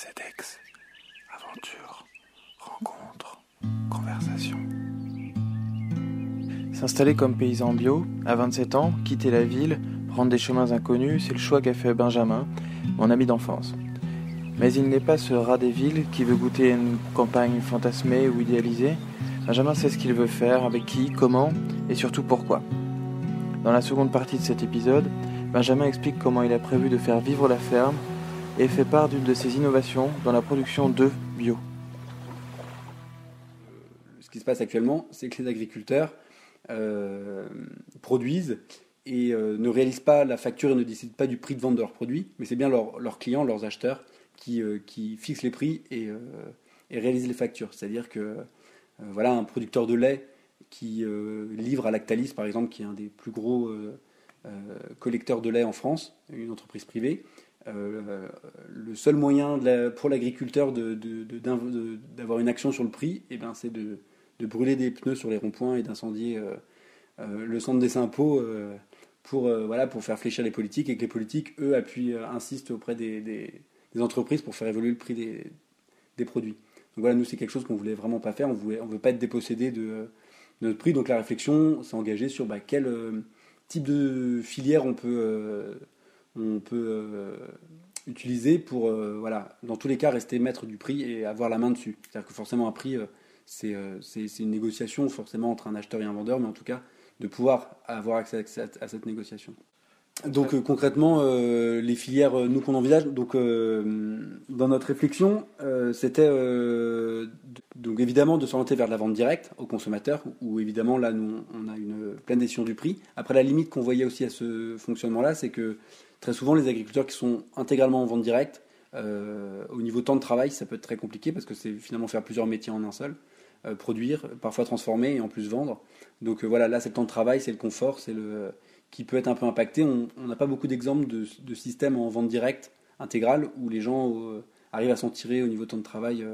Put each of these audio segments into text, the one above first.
CEDEX, aventure, rencontre, conversation. S'installer comme paysan bio, à 27 ans, quitter la ville, prendre des chemins inconnus, c'est le choix qu'a fait Benjamin, mon ami d'enfance. Mais il n'est pas ce rat des villes qui veut goûter une campagne fantasmée ou idéalisée. Benjamin sait ce qu'il veut faire, avec qui, comment et surtout pourquoi. Dans la seconde partie de cet épisode, Benjamin explique comment il a prévu de faire vivre la ferme et fait part d'une de ses innovations dans la production d'œufs bio. Ce qui se passe actuellement, c'est que les agriculteurs euh, produisent et euh, ne réalisent pas la facture et ne décident pas du prix de vente de leurs produits, mais c'est bien leurs clients, leurs acheteurs, qui, euh, qui, fixent les prix et, et réalisent les factures. C'est-à-dire que voilà, un producteur de lait qui livre à Lactalis, par exemple, qui est un des plus gros collecteurs de lait en France, une entreprise privée, le seul moyen pour l'agriculteur d'avoir une action sur le prix, eh ben, c'est de, brûler des pneus sur les ronds-points et d'incendier euh, euh, le centre des impôts euh, pour, voilà, pour faire fléchir les politiques et que les politiques, eux, appuient, insistent auprès des, entreprises pour faire évoluer le prix des, produits. Donc voilà, nous, c'est quelque chose qu'on voulait vraiment pas faire. On ne on veut pas être dépossédé de, notre prix. Donc la réflexion s'est engagée sur bah, quel type de filière on peut, on peut utiliser pour, voilà, dans tous les cas, rester maître du prix et avoir la main dessus. C'est-à-dire que forcément, un prix euh, c'est une négociation forcément entre un acheteur et un vendeur, mais en tout cas de pouvoir avoir accès à, cette négociation. Donc euh, concrètement, euh, les filières, nous qu'on envisage, donc dans notre réflexion, c'était donc évidemment de s'orienter vers la vente directe au consommateur, où évidemment là nous on a une pleine décision du prix. Après la limite qu'on voyait aussi à ce fonctionnement-là, c'est que très souvent les agriculteurs qui sont intégralement en vente directe, au niveau temps de travail, ça peut être très compliqué parce que c'est finalement faire plusieurs métiers en un seul. Euh, produire, parfois transformer et en plus vendre. Donc euh, voilà, là c'est le temps de travail, c'est le confort, c'est le qui peut être un peu impacté. On n'a pas beaucoup d'exemples de, de, systèmes en vente directe intégrale où les gens euh, arrivent à s'en tirer au niveau temps de travail.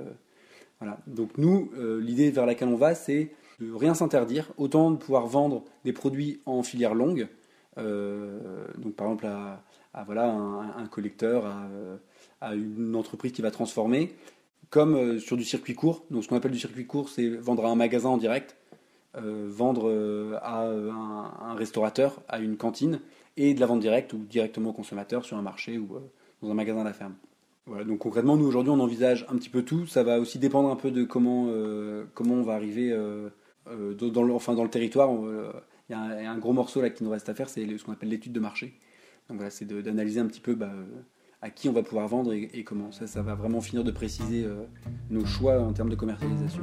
voilà. Donc nous, l'idée vers laquelle on va, c'est de rien s'interdire, autant de pouvoir vendre des produits en filière longue. donc par exemple à, voilà un, collecteur, à, une entreprise qui va transformer, comme euh, sur du circuit court. Donc ce qu'on appelle du circuit court, c'est vendre à un magasin en direct, euh, vendre euh, à un, restaurateur, à une cantine, et de la vente directe ou directement au consommateur sur un marché ou dans un magasin à la ferme. Voilà, donc concrètement, nous aujourd'hui, on envisage un petit peu tout. Ça va aussi dépendre un peu de comment, comment on va arriver dans, le, enfin, dans le territoire. Il y, a un gros morceau là qui nous reste à faire, c'est ce qu'on appelle l'étude de marché. Donc voilà, c'est d'analyser un petit peu bah, à qui on va pouvoir vendre et, comment. Ça, ça va vraiment finir de préciser euh, nos choix en termes de commercialisation.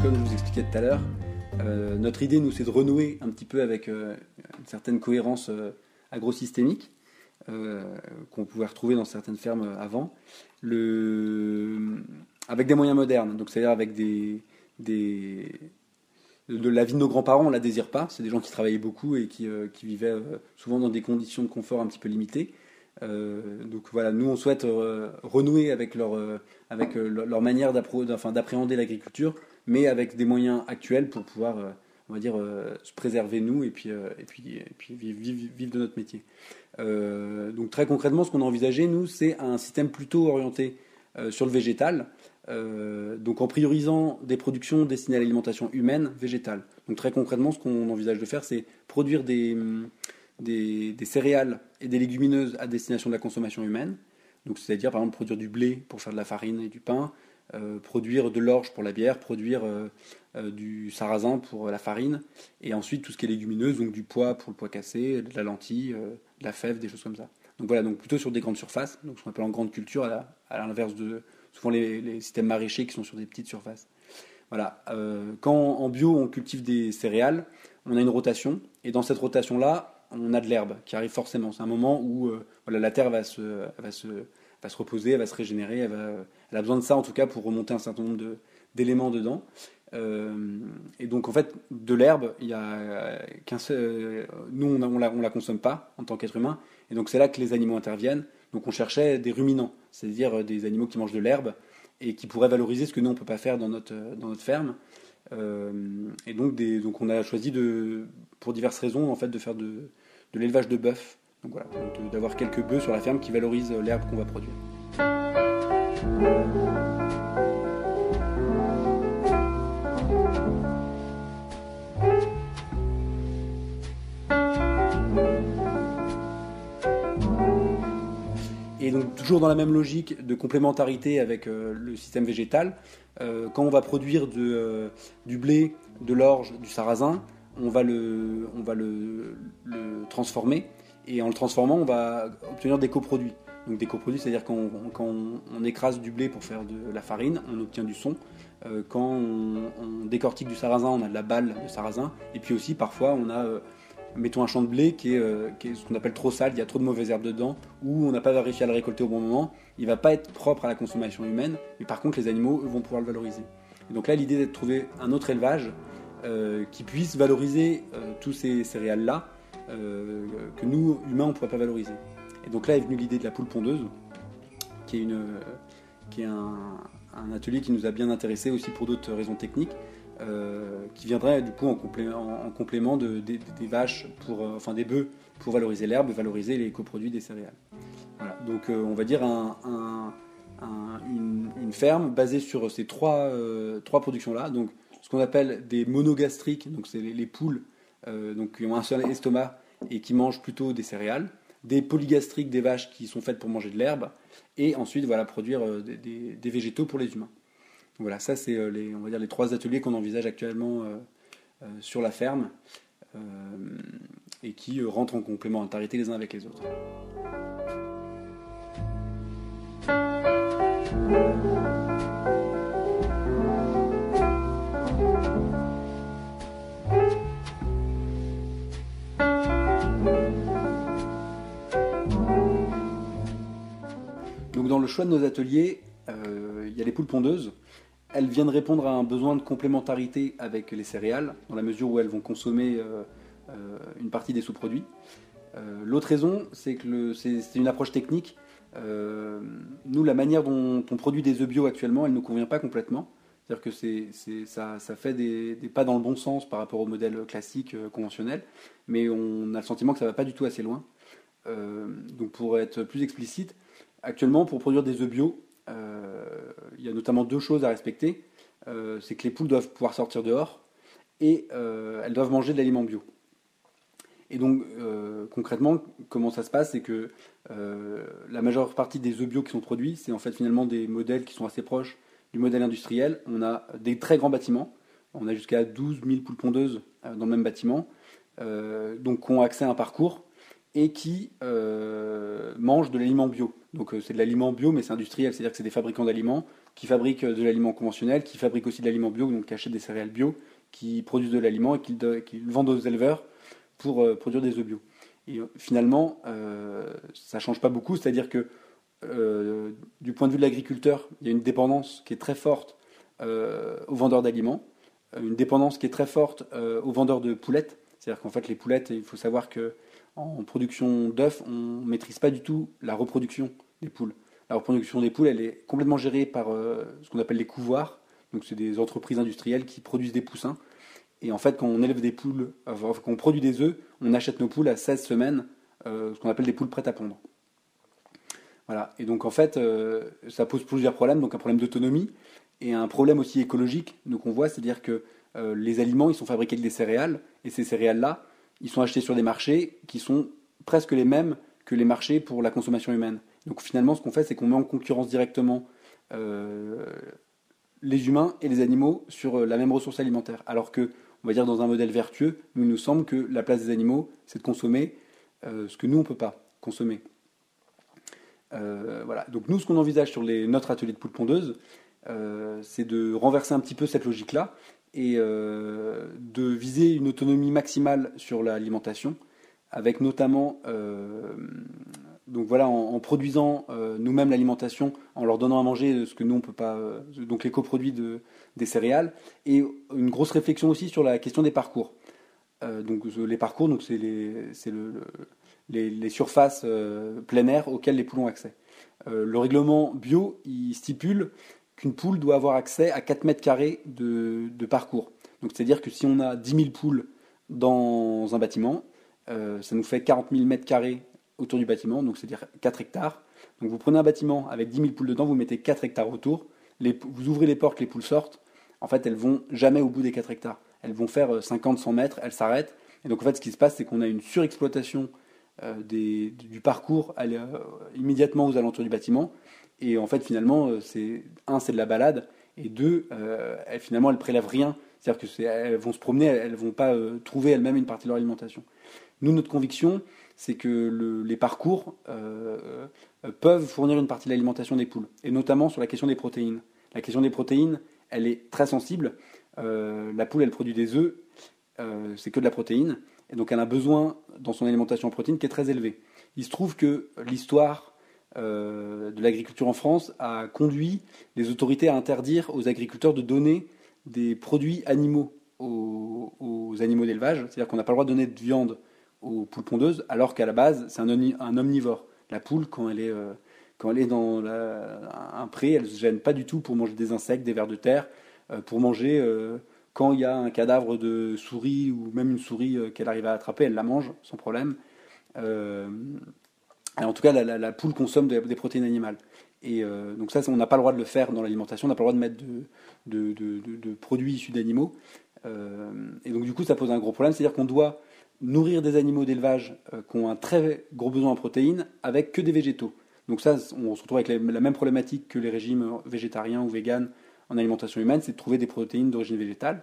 Comme je vous expliquais tout à l'heure, euh, notre idée, nous, c'est de renouer un petit peu avec euh, une certaine cohérence agrosystémique euh, qu'on pouvait retrouver dans certaines fermes avant, avec des moyens modernes, donc c'est-à-dire avec des, de la vie de nos grands-parents, on la désire pas. C'est des gens qui travaillaient beaucoup et qui, euh, vivaient euh, souvent dans des conditions de confort un petit peu limitées. donc voilà, nous on souhaite renouer avec leur manière d'appréhender l'agriculture, mais avec des moyens actuels pour pouvoir, on va dire, se préserver nous et puis, et puis, et puis vivre, de notre métier. Euh, donc très concrètement, ce qu'on a envisagé, nous, c'est un système plutôt orienté euh, sur le végétal, euh, donc en priorisant des productions destinées à l'alimentation humaine végétale. Donc très concrètement, ce qu'on envisage de faire, c'est produire des, des, céréales et des légumineuses à destination de la consommation humaine. Donc c'est-à-dire par exemple produire du blé pour faire de la farine et du pain, produire de l'orge pour la bière, produire du sarrasin pour la farine, et ensuite tout ce qui est légumineuse, donc du pois pour le pois cassé, de la lentille, de la fève, des choses comme ça. Donc voilà, donc plutôt sur des grandes surfaces, donc ce qu'on appelle en grande culture, à l'inverse de souvent les, systèmes maraîchers qui sont sur des petites surfaces. Voilà. Euh, quand en bio on cultive des céréales, on a une rotation, et dans cette rotation-là, on a de l'herbe qui arrive forcément. C'est un moment où euh, la terre va se, va, se, va se reposer, elle va se régénérer, elle, va, elle, a besoin de ça en tout cas pour remonter un certain nombre d'éléments dedans. Euh, et donc en fait, de l'herbe, il y a nous on, ne la, on la consomme pas en tant qu'être humain, et donc c'est là que les animaux interviennent. Donc on cherchait des ruminants, c'est-à-dire des animaux qui mangent de l'herbe et qui pourraient valoriser ce que nous on peut pas faire dans notre ferme. et donc, on a choisi pour diverses raisons en fait de faire de, de l'élevage de bœuf. Donc voilà, d'avoir quelques bœufs sur la ferme qui valorisent l'herbe qu'on va produire. Et donc toujours dans la même logique de complémentarité avec euh, le système végétal, euh, quand on va produire euh, du blé, de l'orge, du sarrasin, on va, le, transformer et en le transformant, on va obtenir des coproduits. Donc des coproduits, c'est-à-dire quand, on, écrase du blé pour faire de la farine, on obtient du son. quand on, décortique du sarrasin, on a de la balle de sarrasin. Et puis aussi, parfois, on a mettons un champ de blé qui est, euh, ce qu'on appelle trop sale, il y a trop de mauvaises herbes dedans, ou on n'a pas réussi à le récolter au bon moment, il va pas être propre à la consommation humaine, mais par contre les animaux vont pouvoir le valoriser. Et donc là l'idée est de trouver un autre élevage euh, qui puisse valoriser euh, tous ces céréales-là que nous, humains, on ne pourrait pas valoriser. Et donc là est venue l'idée de la poule pondeuse, qui est, un, atelier qui nous a bien intéressé aussi pour d'autres raisons techniques. Euh, qui viendrait du coup en, en, complément de, des vaches, euh, enfin des bœufs, pour valoriser l'herbe, valoriser les coproduits des céréales. Donc euh, on va dire un, une, ferme basée sur ces trois, trois productions-là. Donc ce qu'on appelle des monogastriques, donc c'est les, poules donc, qui ont un seul estomac et qui mangent plutôt des céréales. Des polygastriques, des vaches qui sont faites pour manger de l'herbe. Et ensuite, voilà, produire des végétaux pour les humains. Voilà, ça c'est euh, les, on va dire les trois ateliers qu'on envisage actuellement euh, euh, sur la ferme et qui rentrent en complémentarité les uns avec les autres. Dans le choix de nos ateliers, il y a les poules pondeuses elles viennent répondre à un besoin de complémentarité avec les céréales, dans la mesure où elles vont consommer euh, euh, une partie des sous-produits. Euh, l'autre raison, c'est que c'est une approche technique. nous, la manière dont on produit des œufs bio actuellement, elle ne nous convient pas complètement. C'est-à-dire que ça, fait des, pas dans le bon sens par rapport au modèle classique conventionnel, mais on a le sentiment que ça ne va pas du tout assez loin. donc pour être plus explicite, actuellement pour produire des œufs bio, euh, il y a notamment deux choses à respecter. Euh, c'est que les poules doivent pouvoir sortir dehors et euh, elles doivent manger de l'aliment bio. Et donc, concrètement, comment ça se passe C'est que la majeure partie des œufs bio qui sont produits, c'est en fait finalement des modèles qui sont assez proches du modèle industriel. On a des très grands bâtiments. On a jusqu'à 12 000 poules pondeuses dans le même bâtiment. donc, qui ont accès à un parcours et qui mangent de l'aliment bio. Donc euh, c'est de l'aliment bio, mais c'est industriel, c'est-à-dire que c'est des fabricants d'aliments qui fabriquent euh, de l'aliment conventionnel, qui fabriquent aussi de l'aliment bio, donc qui achètent des céréales bio, qui produisent de l'aliment et qui, le vendent aux éleveurs pour euh, produire des œufs bio. Et finalement, ça ne change pas beaucoup, c'est-à-dire que du point de vue de l'agriculteur, il y a une dépendance qui est très forte aux vendeurs d'aliments, une dépendance qui est très forte aux vendeurs de poulettes. C'est-à-dire qu'en fait, les poulettes, il faut savoir que en production d'œufs, on ne maîtrise pas du tout la reproduction des poules. La reproduction des poules, elle est complètement gérée par euh, ce qu'on appelle les couvoirs. Donc, c'est des entreprises industrielles qui produisent des poussins. Et en fait, quand on élève des poules, quand on produit des œufs, on achète nos poules à 16 semaines, euh, ce qu'on appelle des poules prêtes à pondre. Voilà. Et donc, en fait, euh, ça pose plusieurs problèmes. Donc, un problème d'autonomie et un problème aussi écologique. Donc, on voit, c'est-à-dire que les aliments, ils sont fabriqués avec des céréales. Et ces céréales-là, ils sont achetés sur des marchés qui sont presque les mêmes que les marchés pour la consommation humaine. Donc finalement, ce qu'on fait, c'est qu'on met en concurrence directement euh, les humains et les animaux sur euh, la même ressource alimentaire. Alors que, on va dire, dans un modèle vertueux, nous, il nous semble que la place des animaux, c'est de consommer euh, ce que nous, on ne peut pas consommer. voilà. Donc nous, ce qu'on envisage sur notre atelier de poule pondeuse, c'est de renverser un petit peu cette logique-là et de viser une autonomie maximale sur l'alimentation, avec notamment donc voilà, en, produisant euh, nous-mêmes l'alimentation, en leur donnant à manger ce que nous on peut pas, euh, donc les coproduits de, des céréales, et une grosse réflexion aussi sur la question des parcours. Euh, donc les parcours, c'est le, les, surfaces plein air auxquelles les poules ont accès. le règlement bio, il stipule qu'une poule doit avoir accès à 4 mètres carrés de, parcours. Donc c'est-à-dire que si on a 10 000 poules dans un bâtiment, ça nous fait 40 000 mètres carrés autour du bâtiment, donc c'est-à-dire 4 hectares. Donc vous prenez un bâtiment avec 10 000 poules dedans, vous mettez 4 hectares autour, vous ouvrez les portes, les poules sortent, en fait elles vont jamais au bout des 4 hectares. Elles vont faire 50-100 euh, mètres, elles s'arrêtent. Et donc en fait ce qui se passe c'est qu'on a une surexploitation euh, du parcours euh, immédiatement aux alentours du bâtiment. Et en fait finalement, c'est un c'est de la balade, et deux, elles, finalement elles prélèvent rien. C'est-à-dire qu'elles vont se promener, elles ne vont pas trouver elles-mêmes une partie de leur alimentation. Nous, notre conviction, c'est que les parcours euh, euh, peuvent fournir une partie de l'alimentation des poules, et notamment sur la question des protéines. La question des protéines, elle est très sensible. Euh, la poule, elle produit des œufs, c'est que de la protéine, et donc elle a besoin dans son alimentation en protéines qui est très élevée. Il se trouve que l'histoire de l'agriculture en France a conduit les autorités à interdire aux agriculteurs de donner des produits animaux aux, aux animaux d'élevage, c'est-à-dire qu'on n'a pas le droit de donner de viande aux poules pondeuses, alors qu'à la base, c'est un, omnivore. La poule, quand elle est, euh, quand elle est dans un pré, elle ne se gêne pas du tout pour manger des insectes, des vers de terre, euh, pour manger euh, quand il y a un cadavre de souris ou même une souris qu'elle arrive à attraper, elle la mange sans problème. En tout cas, la, poule consomme des, protéines animales. Et donc ça, on n'a pas le droit de le faire dans l'alimentation, on n'a pas le droit de mettre de, produits issus d'animaux. et donc du coup, ça pose un gros problème, c'est-à-dire qu'on doit nourrir des animaux d'élevage euh, qui ont un très gros besoin en protéines avec que des végétaux. Donc ça, on se retrouve avec la, même problématique que les régimes végétariens ou véganes en alimentation humaine, c'est de trouver des protéines d'origine végétale.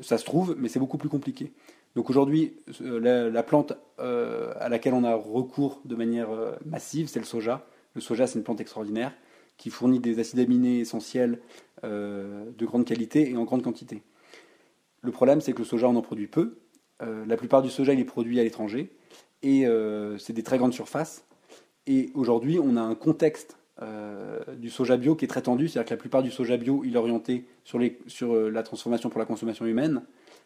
Ça se trouve, mais c'est beaucoup plus compliqué. Donc aujourd'hui, euh, la, plante euh, à laquelle on a recours de manière massive, c'est le soja. Le soja, c'est une plante extraordinaire qui fournit des acides aminés essentiels de grande qualité et en grande quantité. Le problème, c'est que le soja, on en produit peu, euh, la plupart du soja, il est produit à l'étranger. Et euh, c'est des très grandes surfaces. Et aujourd'hui, on a un contexte euh, du soja bio qui est très tendu. C'est-à-dire que la plupart du soja bio, il est orienté sur la transformation pour la consommation humaine,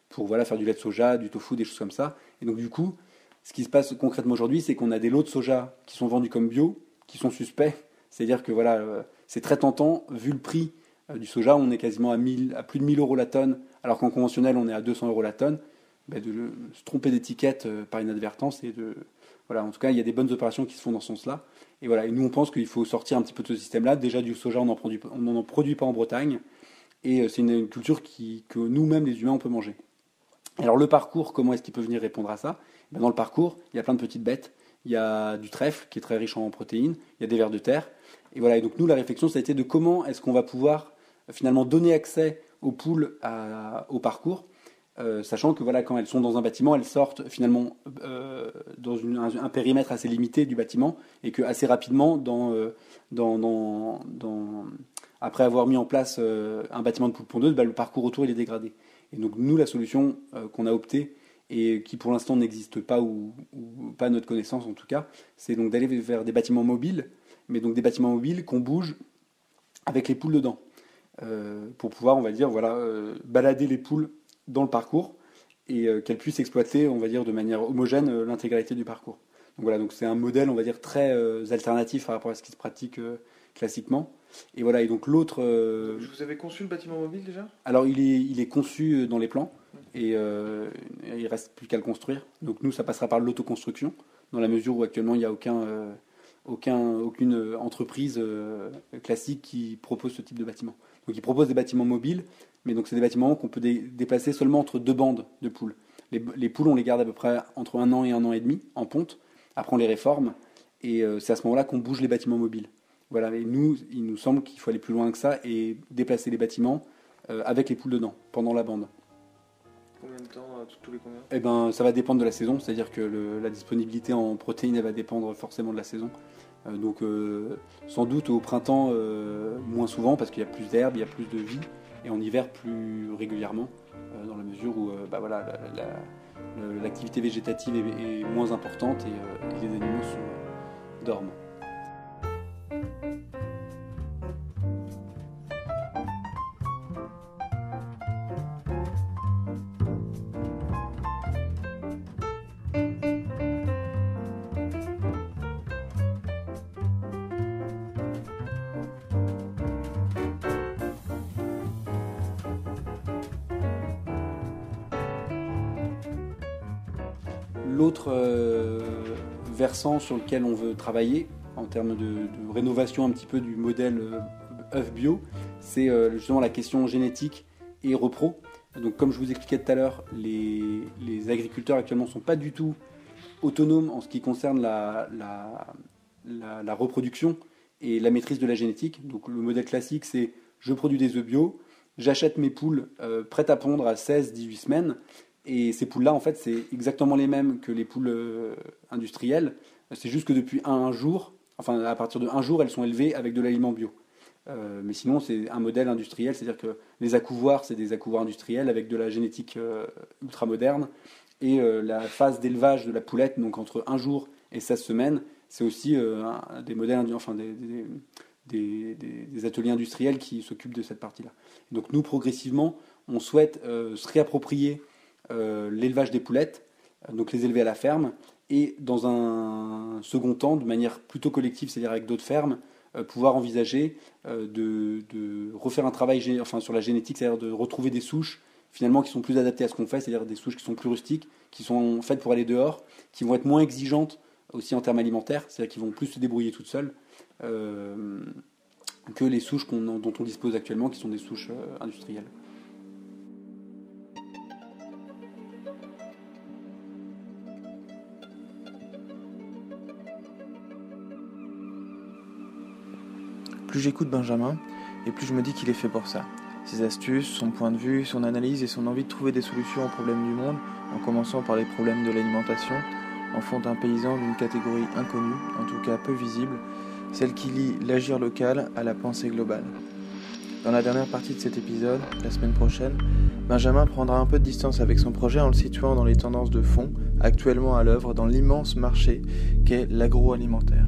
pour voilà, faire du lait de soja, du tofu, des choses comme ça. Et donc, du coup, ce qui se passe concrètement aujourd'hui, c'est qu'on a des lots de soja qui sont vendus comme bio, qui sont suspects. C'est-à-dire que voilà, c'est très tentant, vu le prix du soja, on est quasiment à, 1000, à plus de 1000 euros la tonne, alors qu'en conventionnel, on est à 200 euros la tonne. Ben, de se tromper d'étiquette euh, par inadvertance et de voilà. En tout cas il y a des bonnes opérations qui se font dans ce sens-là. Et voilà. Nous on pense qu'il faut sortir un petit peu de ce système-là. Déjà du soja on n'en produit produit pas en Bretagne. Et euh, c'est une, culture qui, que nous-mêmes les humains on peut manger alors le parcours comment est-ce qu'il peut venir répondre à ça? Ben, dans le parcours il y a plein de petites bêtes. Il y a du trèfle qui est très riche en protéines. Il y a des vers de terre. Et voilà. Et donc nous la réflexion ça a été de comment est-ce qu'on va pouvoir finalement donner accès aux poules au parcours euh, sachant que voilà, quand elles sont dans un bâtiment, elles sortent finalement euh, dans un, périmètre assez limité du bâtiment et que assez rapidement, euh, après avoir mis en place un bâtiment de poule pondeuse, bah, le parcours autour est dégradé. Et donc nous, la solution qu'on a optée et qui pour l'instant n'existe pas ou, pas à notre connaissance en tout cas, c'est donc d'aller vers des bâtiments mobiles, mais donc des bâtiments mobiles qu'on bouge avec les poules dedans. pour pouvoir, on va dire, voilà, balader les poules dans le parcours et euh, qu'elle puisse exploiter, on va dire, de manière homogène euh, l'intégralité du parcours. Donc voilà, donc c'est un modèle, on va dire, très euh, alternatif par rapport à ce qui se pratique classiquement. Et voilà, et donc l'autre. Vous avez conçu le bâtiment mobile déjà? Alors il est, il est conçu dans les plans et il reste plus qu'à le construire. Donc nous, ça passera par l'autoconstruction, dans la mesure où actuellement il n'y a aucun, aucun, aucune entreprise classique qui propose ce type de bâtiment. Donc ils proposent des bâtiments mobiles mais donc c'est des bâtiments qu'on peut déplacer seulement entre deux bandes de poules. Les, poules, on les garde à peu près entre un an et un an et demi en ponte. Après, on les réforme et euh, c'est à ce moment-là qu'on bouge les bâtiments mobiles. Voilà. Et nous, il nous semble qu'il faut aller plus loin que ça et déplacer les bâtiments euh, avec les poules dedans pendant la bande. Combien de temps euh, tous les combien? Eh ben, ça va dépendre de la saison. C'est-à-dire que la disponibilité en protéines, elle va dépendre forcément de la saison. donc, sans doute au printemps, moins souvent parce qu'il y a plus d'herbe, il y a plus de vie et en hiver plus régulièrement, euh, dans la mesure où euh, bah voilà, l'activité végétative est, moins importante et, euh, les animaux dorment. L'autre versant sur lequel on veut travailler en termes de, rénovation un petit peu du modèle œuf bio, c'est justement la question génétique et repro. Donc comme je vous expliquais tout à l'heure, les, agriculteurs actuellement ne sont pas du tout autonomes en ce qui concerne la, reproduction et la maîtrise de la génétique. Donc le modèle classique, c'est je produis des œufs bio, j'achète mes poules euh, prêtes à pondre à 16-18 semaines, et ces poules-là, en fait, c'est exactement les mêmes que les poules euh, industrielles. C'est juste que depuis un jour, enfin à partir de un jour, elles sont élevées avec de l'aliment bio. Euh, mais sinon, c'est un modèle industriel, c'est-à-dire que les accouvoirs, c'est des accouvoirs industriels avec de la génétique euh, ultra moderne. Et euh, la phase d'élevage de la poulette, donc entre un jour et 16 semaines, c'est aussi des modèles, enfin des, des, ateliers industriels qui s'occupent de cette partie-là. Donc nous, progressivement, on souhaite se réapproprier l'élevage des poulettes, donc les élever à la ferme, et dans un second temps, de manière plutôt collective, c'est-à-dire avec d'autres fermes, euh, pouvoir envisager euh, de, refaire un travail enfin, sur la génétique, c'est-à-dire de retrouver des souches finalement qui sont plus adaptées à ce qu'on fait, c'est-à-dire des souches qui sont plus rustiques, qui sont faites pour aller dehors, qui vont être moins exigeantes aussi en termes alimentaires, c'est-à-dire qui vont plus se débrouiller toutes seules euh, que les souches dont on dispose actuellement, qui sont des souches industrielles. Plus j'écoute Benjamin, et plus je me dis qu'il est fait pour ça. Ses astuces, son point de vue, son analyse et son envie de trouver des solutions aux problèmes du monde, en commençant par les problèmes de l'alimentation, en font un paysan d'une catégorie inconnue, en tout cas peu visible, celle qui lie l'agir local à la pensée globale. Dans la dernière partie de cet épisode, la semaine prochaine, Benjamin prendra un peu de distance avec son projet en le situant dans les tendances de fond actuellement à l'œuvre dans l'immense marché qu'est l'agroalimentaire.